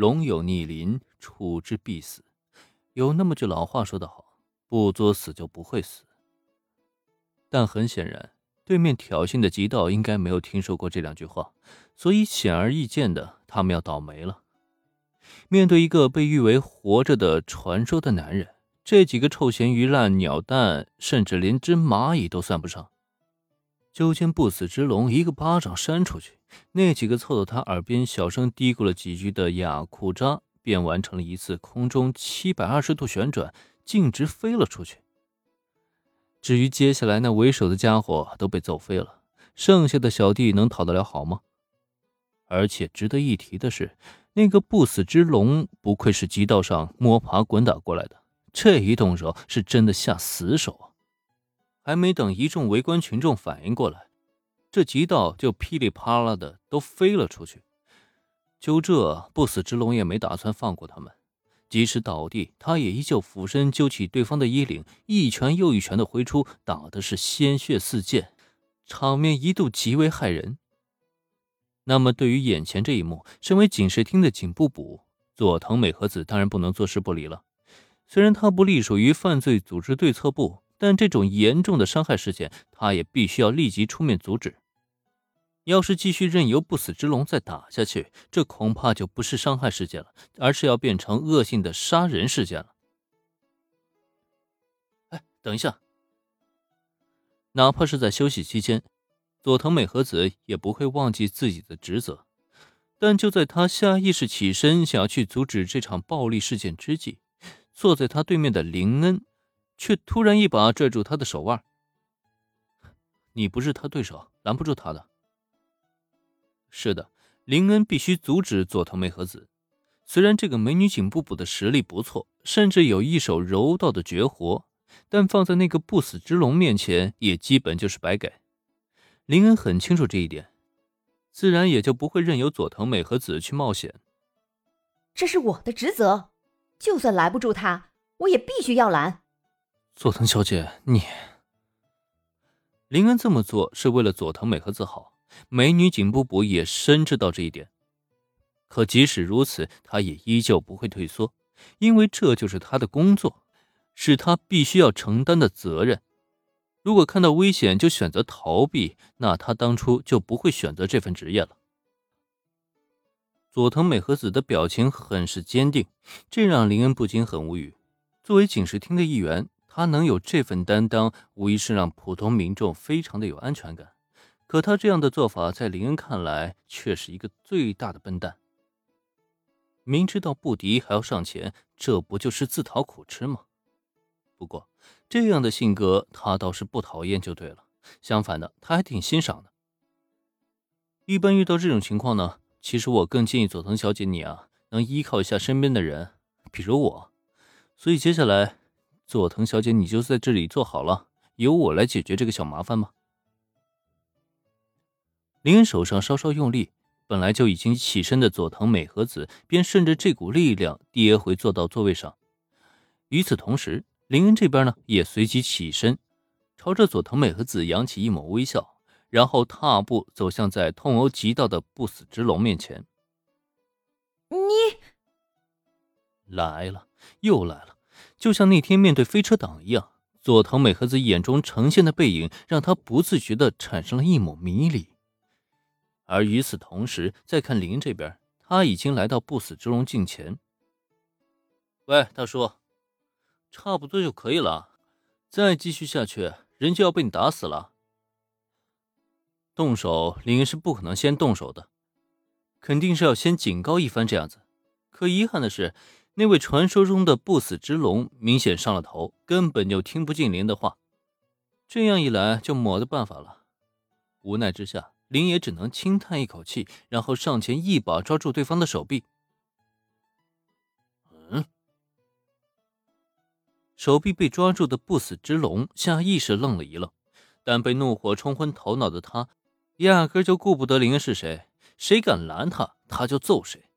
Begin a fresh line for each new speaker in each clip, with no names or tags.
龙有逆鳞，触之必死。有那么句老话说得好：“不作死就不会死。”但很显然，对面挑衅的极道应该没有听说过这两句话，所以显而易见的，他们要倒霉了。面对一个被誉为活着的传说的男人，这几个臭咸鱼、烂鸟蛋，甚至连只蚂蚁都算不上。就见不死之龙一个巴掌扇出去，那几个凑到他耳边小声嘀咕了几句的雅库扎，便完成了一次空中七百二十度旋转，径直飞了出去。至于接下来那为首的家伙都被揍飞了，剩下的小弟能讨得了好吗？而且值得一提的是，那个不死之龙不愧是极道上摸爬滚打过来的，这一动手是真的下死手啊！还没等一众围观群众反应过来，这极道就噼里啪啦的都飞了出去。就这，不死之龙也没打算放过他们，即使倒地，他也依旧俯身揪起对方的衣领，一拳又一拳的挥出，打的是鲜血四溅，场面一度极为骇人。那么，对于眼前这一幕，身为警视厅的警部补佐藤美和子当然不能坐视不理了。虽然他不隶属于犯罪组织对策部。但这种严重的伤害事件，他也必须要立即出面阻止。要是继续任由不死之龙再打下去，这恐怕就不是伤害事件了，而是要变成恶性的杀人事件了。哎，等一下！哪怕是在休息期间，佐藤美和子也不会忘记自己的职责。但就在他下意识起身想要去阻止这场暴力事件之际，坐在他对面的林恩。却突然一把拽住他的手腕。你不是他对手，拦不住他的。是的，林恩必须阻止佐藤美和子。虽然这个美女警部补的实力不错，甚至有一手柔道的绝活，但放在那个不死之龙面前，也基本就是白给。林恩很清楚这一点，自然也就不会任由佐藤美和子去冒险。
这是我的职责，就算拦不住他，我也必须要拦。
佐藤小姐，你林恩这么做是为了佐藤美和子好，美女警部补也深知到这一点。可即使如此，她也依旧不会退缩，因为这就是她的工作，是她必须要承担的责任。如果看到危险就选择逃避，那她当初就不会选择这份职业了。佐藤美和子的表情很是坚定，这让林恩不禁很无语。作为警视厅的一员。他能有这份担当，无疑是让普通民众非常的有安全感。可他这样的做法，在林恩看来，却是一个最大的笨蛋。明知道不敌还要上前，这不就是自讨苦吃吗？不过，这样的性格，他倒是不讨厌就对了。相反的，他还挺欣赏的。一般遇到这种情况呢，其实我更建议佐藤小姐你啊，能依靠一下身边的人，比如我。所以接下来。佐藤小姐，你就在这里坐好了，由我来解决这个小麻烦吧。林恩手上稍稍用力，本来就已经起身的佐藤美和子便顺着这股力量跌回坐到座位上。与此同时，林恩这边呢也随即起身，朝着佐藤美和子扬起一抹微笑，然后踏步走向在痛殴极道的不死之龙面前。
你
来了，又来了。就像那天面对飞车党一样，佐藤美和子眼中呈现的背影让他不自觉的产生了一抹迷离。而与此同时，再看林这边，他已经来到不死之龙近前。喂，大叔，差不多就可以了，再继续下去，人就要被你打死了。动手，林是不可能先动手的，肯定是要先警告一番这样子。可遗憾的是。那位传说中的不死之龙明显上了头，根本就听不进林的话。这样一来，就没得办法了。无奈之下，林也只能轻叹一口气，然后上前一把抓住对方的手臂。嗯，手臂被抓住的不死之龙下意识愣了一愣，但被怒火冲昏头脑的他，压根就顾不得林是谁，谁敢拦他，他就揍谁。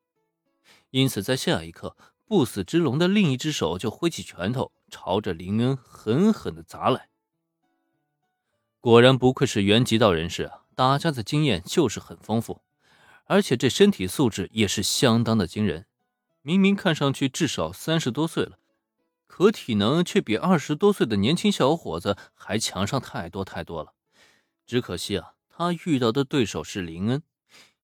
因此，在下一刻。不死之龙的另一只手就挥起拳头，朝着林恩狠狠的砸来。果然不愧是原极道人士啊，打架的经验就是很丰富，而且这身体素质也是相当的惊人。明明看上去至少三十多岁了，可体能却比二十多岁的年轻小伙子还强上太多太多了。只可惜啊，他遇到的对手是林恩。